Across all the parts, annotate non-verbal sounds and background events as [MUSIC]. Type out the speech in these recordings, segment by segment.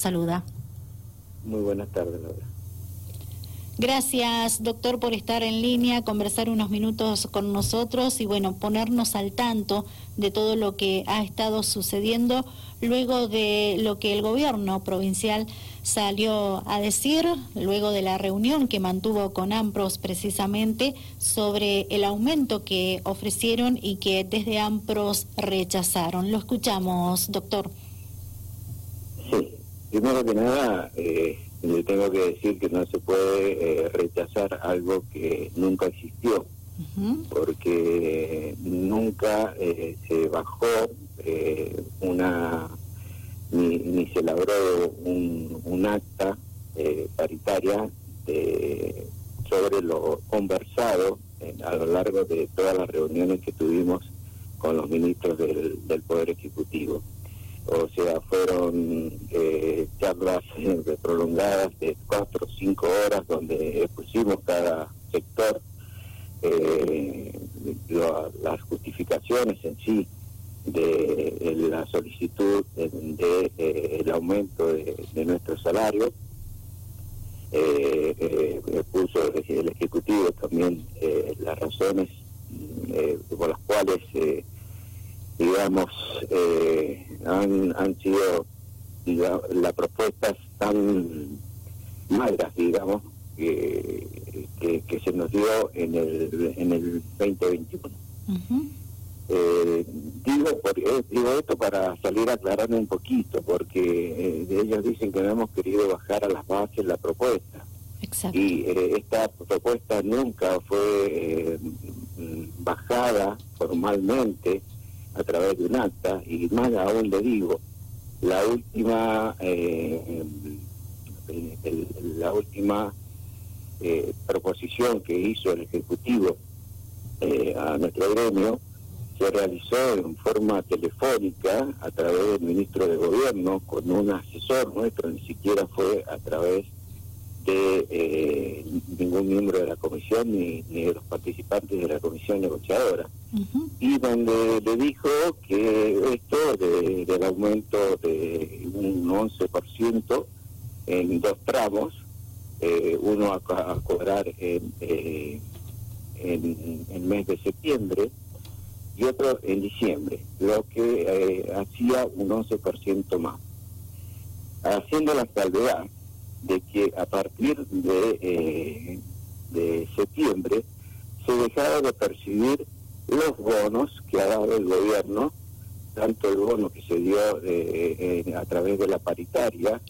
saluda. Muy buenas tardes, Laura. Gracias, doctor, por estar en línea, conversar unos minutos con nosotros y, bueno, ponernos al tanto de todo lo que ha estado sucediendo luego de lo que el gobierno provincial salió a decir, luego de la reunión que mantuvo con AMPROS precisamente sobre el aumento que ofrecieron y que desde AMPROS rechazaron. Lo escuchamos, doctor. Primero que nada, eh, le tengo que decir que no se puede eh, rechazar algo que nunca existió, porque nunca eh, se bajó una, ni, se elaboró un, acta paritaria sobre lo conversado a lo largo de todas las reuniones que tuvimos con los ministros del Poder Ejecutivo o sea, fueron eh, charlas eh, prolongadas de cuatro o cinco horas donde expusimos cada sector eh, las justificaciones en sí de, la solicitud de, el aumento de, nuestro salario. expuso el, Ejecutivo también las razones por las cuales digamos, eh, han, han sido las propuestas tan magras, digamos, que, que, se nos dio en el, en el 2021. eh, digo, por, eh, digo esto para salir aclarando un poquito, porque eh, ellos dicen que no hemos querido bajar a las bases la propuesta. Exacto. Y eh, esta propuesta nunca fue bajada formalmente a través de un acta y más aún le digo, la última eh, la última eh, proposición que hizo el Ejecutivo eh, a nuestro gremio se realizó en forma telefónica a través del ministro de Gobierno con un asesor nuestro, ni siquiera fue a través de eh, ningún miembro de la comisión ni, de los participantes de la comisión negociadora. Y donde le dijo que esto del aumento de un 11% en dos tramos, eh, uno a, cobrar en, eh, en, el mes de septiembre y otro en diciembre, lo que hacía un 11% más. Haciendo la salvedad de que a partir de, eh, de septiembre se dejara de percibir los bonos que ha dado el gobierno, tanto el bono que se dio eh, eh, a través de la paritaria,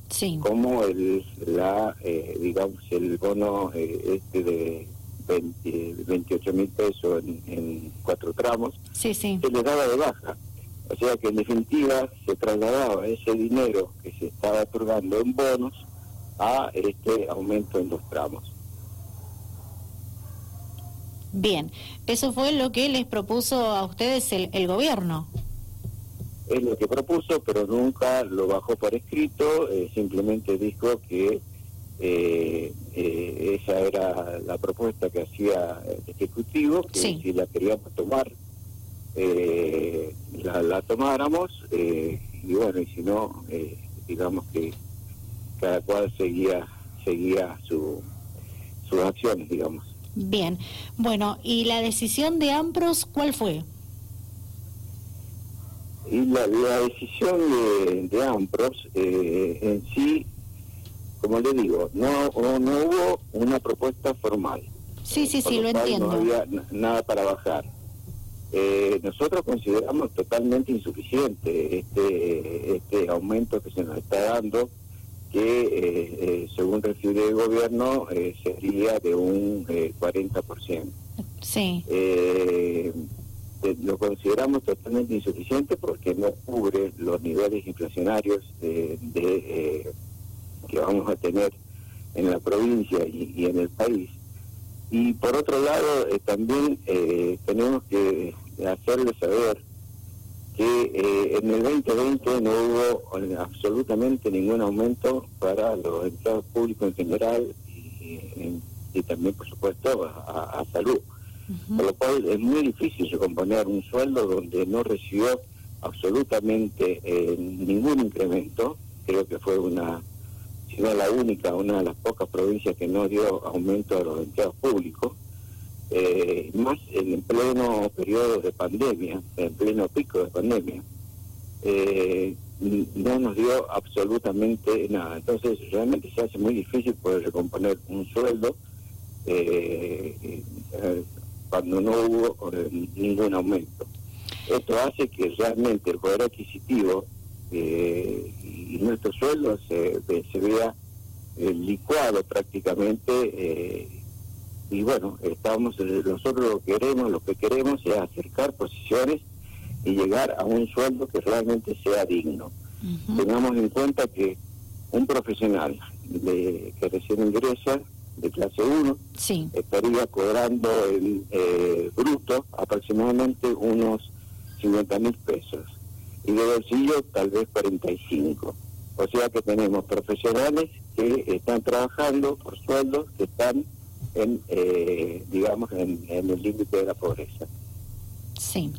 como el la digamos el bono este de 28 mil pesos en, cuatro tramos, se le daba de baja. O sea que en definitiva se trasladaba ese dinero que se estaba otorgando en bonos a este aumento en los tramos. Bien, eso fue lo que les propuso a ustedes el, el gobierno. Es lo que propuso, pero nunca lo bajó por escrito, eh, simplemente dijo que eh, eh, esa era la propuesta que hacía el Ejecutivo, que si la queríamos tomar, la, la, tomáramos, y bueno, y si no, digamos que cada cual seguía seguía su, sus acciones, digamos. Bien, bueno, ¿y la decisión de AMPROS cuál fue? Y la, decisión de, de AMPROS eh, en sí, como le digo, no, no hubo una propuesta formal. Sí, sí, sí, lo entiendo. No había nada para bajar. Eh, nosotros consideramos totalmente insuficiente este, este aumento que se nos está dando que eh, eh, según refiere el gobierno eh, sería de un 40%. Sí. lo consideramos totalmente insuficiente porque no cubre los niveles inflacionarios de, que vamos a tener en la provincia y, y en el país. Y por otro lado, también tenemos que hacerle saber que eh, en el 2020 no hubo eh, absolutamente ningún aumento para los empleados públicos en general y, también, por supuesto, a, salud. Por lo cual es muy difícil recomponer un sueldo donde no recibió absolutamente eh, ningún incremento. Creo que fue una, si no la única, una de las pocas provincias que no dio aumento a los empleados públicos, eh, más en pleno periodo de pandemia, en pleno pico de pandemia. Eh, no nos dio absolutamente nada. Entonces realmente se hace muy difícil poder recomponer un sueldo eh, cuando no hubo ningún aumento. Esto hace que realmente el poder adquisitivo eh, y nuestro sueldo se, se vea eh, licuado prácticamente eh, y bueno, estamos nosotros lo que queremos, lo que queremos es acercar posiciones y llegar a un sueldo que realmente sea digno. Tengamos en cuenta que un profesional de, que recién ingresa de clase 1 estaría cobrando en bruto aproximadamente unos 50 mil pesos y de bolsillo tal vez 45. O sea que tenemos profesionales que están trabajando por sueldos que están en, eh, digamos, en, en el límite de la pobreza. Sí.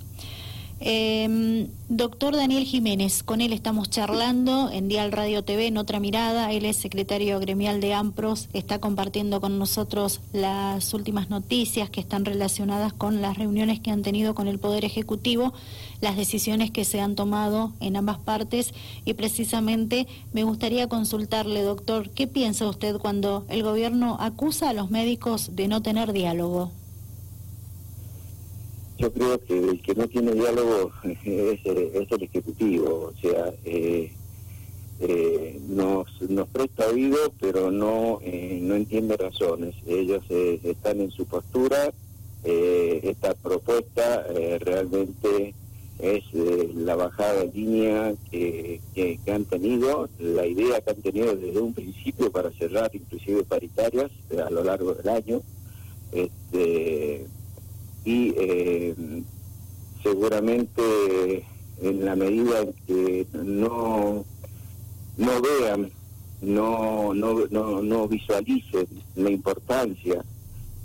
Eh, doctor Daniel Jiménez, con él estamos charlando en Dial Radio TV en otra mirada. Él es secretario gremial de AMPROS, está compartiendo con nosotros las últimas noticias que están relacionadas con las reuniones que han tenido con el Poder Ejecutivo, las decisiones que se han tomado en ambas partes y precisamente me gustaría consultarle, doctor, ¿qué piensa usted cuando el gobierno acusa a los médicos de no tener diálogo? Yo creo que el que no tiene diálogo [LAUGHS] es, el Ejecutivo, o sea, eh, eh, nos, presta oído, pero no, eh, no entiende razones. Ellos están en su postura, esta propuesta realmente es la bajada de línea que, que, han tenido, la idea que han tenido desde un principio para cerrar inclusive paritarias a lo largo del año. Este, y eh, seguramente en la medida en que no no vean no no no, no visualicen la importancia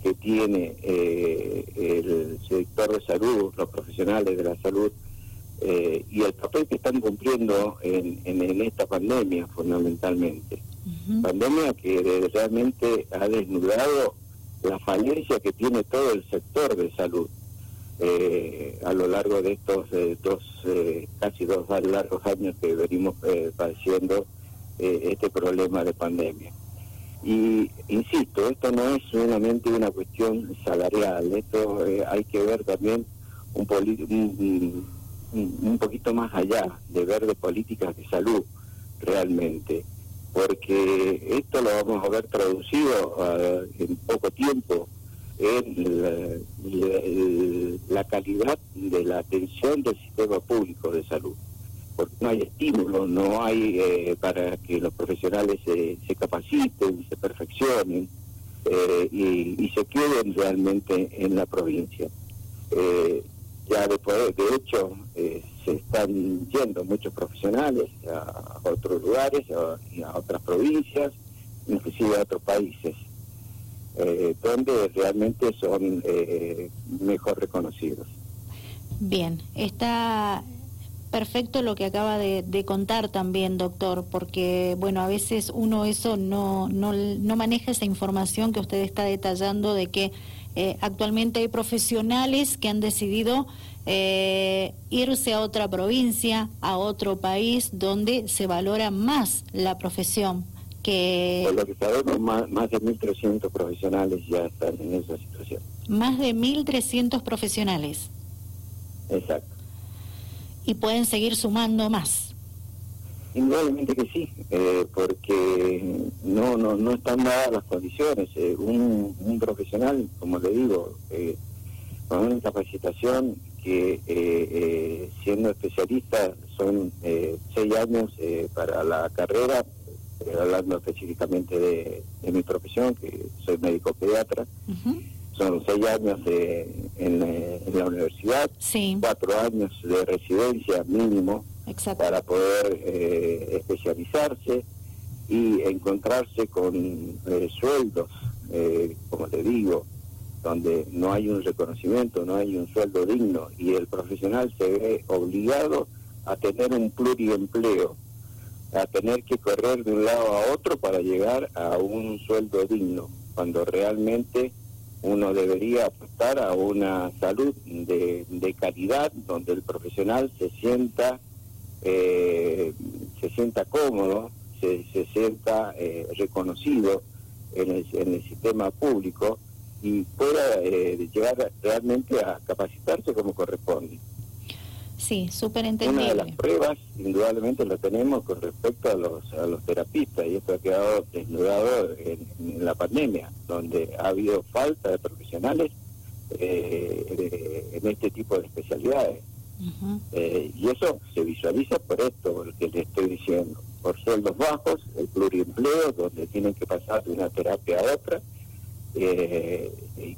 que tiene eh, el sector de salud los profesionales de la salud eh, y el papel que están cumpliendo en, en, esta pandemia fundamentalmente. Pandemia que realmente ha desnudado la falencia que tiene todo el sector de salud eh, a lo largo de estos eh, dos, eh, casi dos largos años que venimos padeciendo este problema de pandemia. Y insisto, esto no es solamente una cuestión salarial, esto hay que ver también un, un, un poquito más allá de ver de políticas de salud realmente porque esto lo vamos a ver traducido ah, en poco tiempo en la, calidad de la atención del sistema público de salud. Porque no hay estímulo, no hay eh, para que los profesionales se, capaciten, se perfeccionen eh, y, se queden realmente en la provincia. Eh, ya después, de hecho, se están yendo muchos profesionales a, otros lugares, a, otras provincias, inclusive a otros países, eh, donde realmente son eh, mejor reconocidos. Bien, está perfecto lo que acaba de, contar también, doctor, porque, bueno, a veces uno eso no, no, no maneja esa información que usted está detallando de que eh, actualmente hay profesionales que han decidido eh, irse a otra provincia, a otro país donde se valora más la profesión. Que... Por lo que sabemos, más, más de 1.300 profesionales ya están en esa situación. Más de 1.300 profesionales. Exacto. Y pueden seguir sumando más. Indudablemente que sí, eh, porque no, no, no están dadas las condiciones. Eh, un, un, profesional, como le digo, eh, con una capacitación que eh, eh, siendo especialista son eh, seis años para la carrera, hablando específicamente de, mi profesión, que soy médico pediatra. Son seis años en, la universidad, cuatro años de residencia mínimo para poder especializarse y encontrarse con sueldos, como te digo, donde no hay un reconocimiento, no hay un sueldo digno y el profesional se ve obligado a tener un pluriempleo, a tener que correr de un lado a otro para llegar a un sueldo digno, cuando realmente uno debería apostar a una salud de, calidad donde el profesional se sienta eh, se sienta cómodo, se, se sienta eh, reconocido en el, en el, sistema público y pueda eh, llegar realmente a capacitarse como corresponde. Sí, súper entendible. Una de las pruebas, indudablemente, lo tenemos con respecto a los, a los terapistas, y esto ha quedado desnudado en, la pandemia, donde ha habido falta de profesionales eh, en este tipo de especialidades. Eh, y eso se visualiza por esto, lo que le estoy diciendo, por sueldos bajos, el pluriempleo, donde tienen que pasar de una terapia a otra, eh,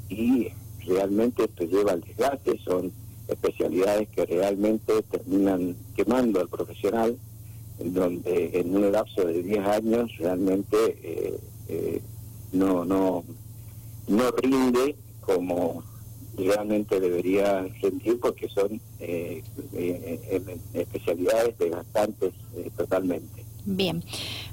y realmente esto lleva al desgaste, son especialidades que realmente terminan quemando al profesional, donde en un lapso de 10 años realmente eh, eh, no, no, no rinde como realmente debería rendir porque son eh, especialidades desgastantes totalmente. Bien.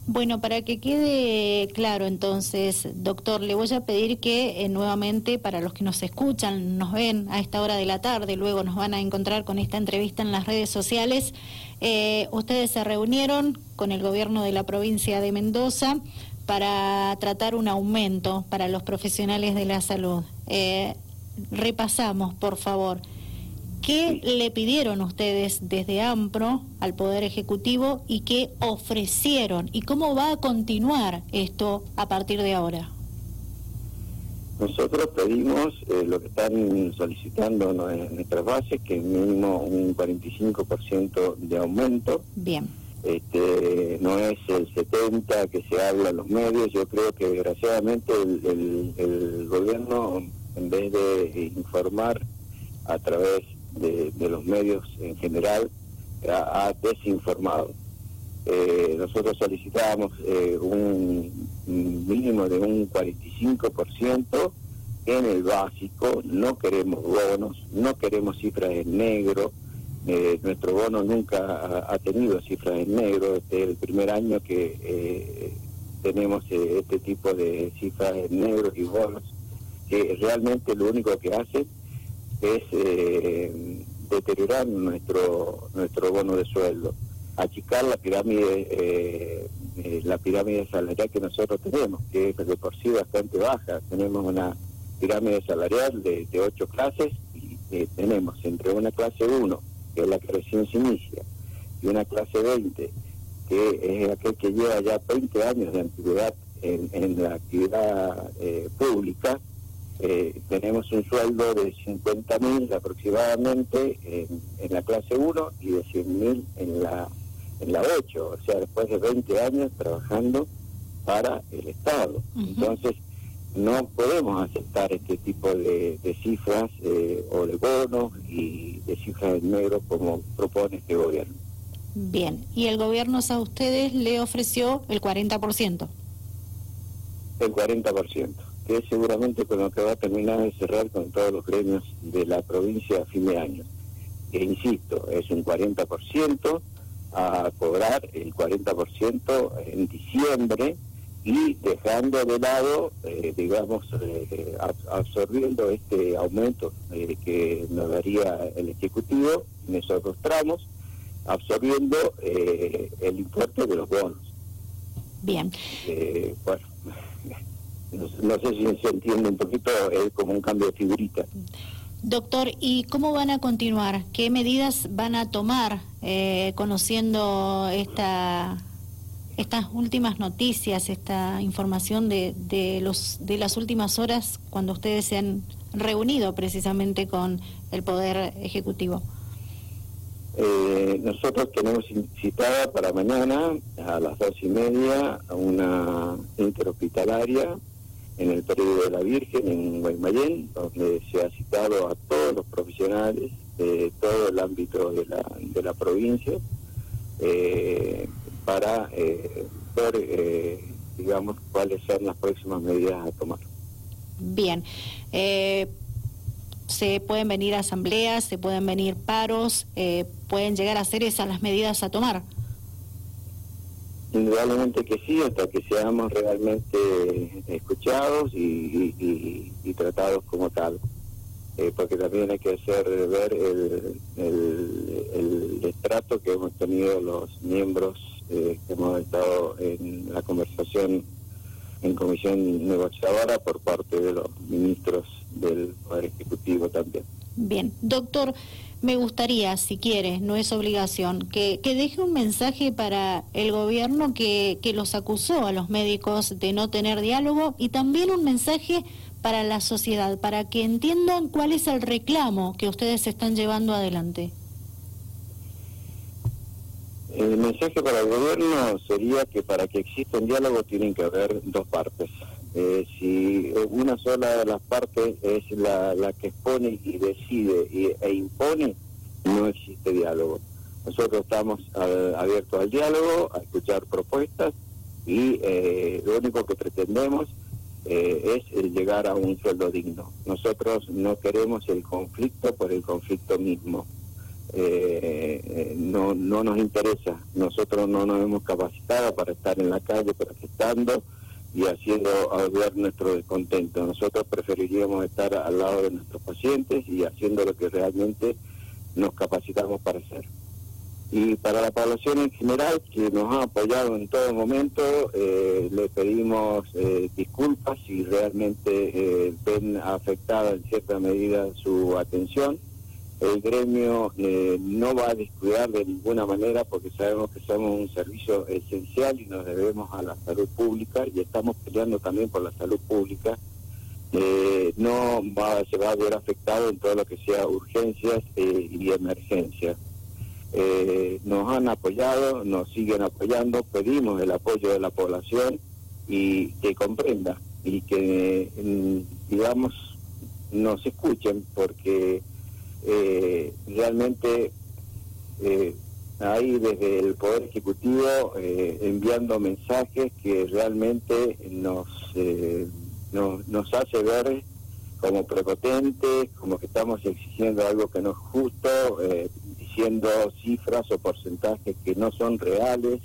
Bueno, para que quede claro entonces, doctor, le voy a pedir que eh, nuevamente para los que nos escuchan, nos ven a esta hora de la tarde, luego nos van a encontrar con esta entrevista en las redes sociales, eh, ustedes se reunieron con el gobierno de la provincia de Mendoza para tratar un aumento para los profesionales de la salud. Eh, repasamos, por favor. ¿Qué le pidieron ustedes desde AMPRO al Poder Ejecutivo y qué ofrecieron? ¿Y cómo va a continuar esto a partir de ahora? Nosotros pedimos eh, lo que están solicitando nuestras bases, que es mínimo un 45% de aumento. Bien. Este, no es el 70 que se habla en los medios. Yo creo que desgraciadamente el gobierno, en vez de informar a través de, los medios en general ha, desinformado. Eh, nosotros solicitábamos eh, un mínimo de un 45% en el básico, no queremos bonos, no queremos cifras en negro, eh, nuestro bono nunca ha, tenido cifras en negro, este es el primer año que tenemos este tipo de cifras en negro y bonos, que realmente lo único que hace es eh, deteriorar nuestro nuestro bono de sueldo, achicar la pirámide eh, eh, la pirámide salarial que nosotros tenemos, que es de por sí bastante baja. Tenemos una pirámide salarial de, ocho clases y tenemos entre una clase 1, que es la que recién se inicia, y una clase 20, que es aquel que lleva ya 20 años de antigüedad en, en la actividad pública, eh, tenemos un sueldo de 50 mil aproximadamente en, la clase 1 y de 100 mil en la, en la 8, o sea, después de 20 años trabajando para el Estado. Entonces, no podemos aceptar este tipo de, cifras eh, o de bonos y de cifras en negro como propone este gobierno. Bien, y el gobierno a ustedes le ofreció el 40%. El 40% que es seguramente con lo que va a terminar de cerrar con todos los gremios de la provincia a fin de año. E insisto, es un 40% a cobrar el 40% en diciembre y dejando de lado, eh, digamos, eh, absorbiendo este aumento eh, que nos daría el Ejecutivo en esos dos tramos, absorbiendo el importe de los bonos. Bien. bueno no, sé si se entiende un poquito, es como un cambio de figurita. Doctor, ¿y cómo van a continuar? ¿Qué medidas van a tomar eh, conociendo esta, estas últimas noticias, esta información de, de, los, de las últimas horas cuando ustedes se han reunido precisamente con el Poder Ejecutivo? Eh, nosotros tenemos citada para mañana a las dos y media una interhospitalaria en el periodo de la Virgen en Guaymallén, donde se ha citado a todos los profesionales de todo el ámbito de la, de la provincia eh, para eh, ver, eh, digamos, cuáles son las próximas medidas a tomar. Bien. se pueden venir asambleas, se pueden venir paros, pueden llegar a ser esas las medidas a tomar. Indudablemente que sí, hasta que seamos realmente escuchados y, tratados como tal. Eh, porque también hay que hacer ver el, el, estrato que hemos tenido los miembros eh, que hemos estado en la conversación en comisión negociadora por parte de los ministros del Poder Ejecutivo también. Bien, doctor, me gustaría, si quiere, no es obligación, que, que deje un mensaje para el gobierno que, que los acusó a los médicos de no tener diálogo y también un mensaje para la sociedad, para que entiendan cuál es el reclamo que ustedes están llevando adelante. El mensaje para el gobierno sería que para que exista un diálogo tienen que haber dos partes. Eh, si una sola de las partes es la, que expone y decide e impone, no existe diálogo. Nosotros estamos abiertos al diálogo, a escuchar propuestas y eh, lo único que pretendemos eh, es llegar a un sueldo digno. Nosotros no queremos el conflicto por el conflicto mismo. Eh, no, no nos interesa. Nosotros no nos hemos capacitado para estar en la calle protestando y haciendo ver nuestro descontento. Nosotros preferiríamos estar al lado de nuestros pacientes y haciendo lo que realmente nos capacitamos para hacer. Y para la población en general, que nos ha apoyado en todo momento, eh, le pedimos eh, disculpas si realmente ven afectada en cierta medida su atención el gremio eh, no va a descuidar de ninguna manera porque sabemos que somos un servicio esencial y nos debemos a la salud pública y estamos peleando también por la salud pública. Eh, no va, se va a ver afectado en todo lo que sea urgencias eh, y emergencias. nos han apoyado, nos siguen apoyando, pedimos el apoyo de la población y que comprenda y que, mm, digamos, nos escuchen porque eh, realmente eh, ahí desde el Poder Ejecutivo eh, enviando mensajes que realmente nos, eh, nos, nos hace ver como prepotentes, como que estamos exigiendo algo que no es justo, diciendo cifras o porcentajes que no son reales.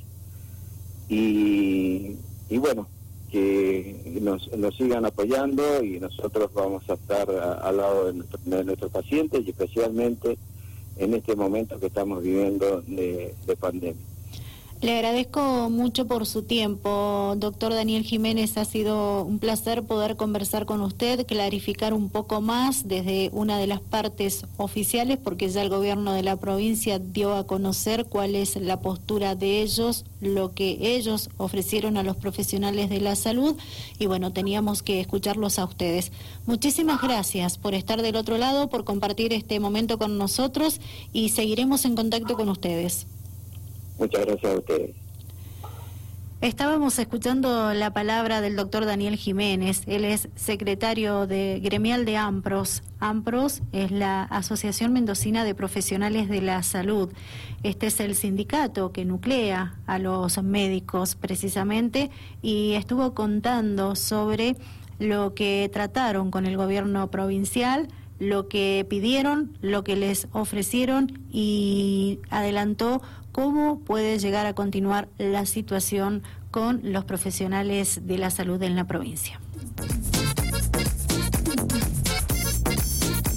Y, y bueno, que nos, nos sigan apoyando y nosotros vamos a estar al lado de, nuestros pacientes y especialmente en este momento que estamos viviendo de pandemia. Le agradezco mucho por su tiempo, doctor Daniel Jiménez. Ha sido un placer poder conversar con usted, clarificar un poco más desde una de las partes oficiales, porque ya el gobierno de la provincia dio a conocer cuál es la postura de ellos, lo que ellos ofrecieron a los profesionales de la salud y bueno, teníamos que escucharlos a ustedes. Muchísimas gracias por estar del otro lado, por compartir este momento con nosotros y seguiremos en contacto con ustedes. Muchas gracias a ustedes. Estábamos escuchando la palabra del doctor Daniel Jiménez. Él es secretario de gremial de AMPROS. AMPROS es la Asociación Mendocina de Profesionales de la Salud. Este es el sindicato que nuclea a los médicos precisamente y estuvo contando sobre lo que trataron con el gobierno provincial lo que pidieron, lo que les ofrecieron y adelantó cómo puede llegar a continuar la situación con los profesionales de la salud en la provincia.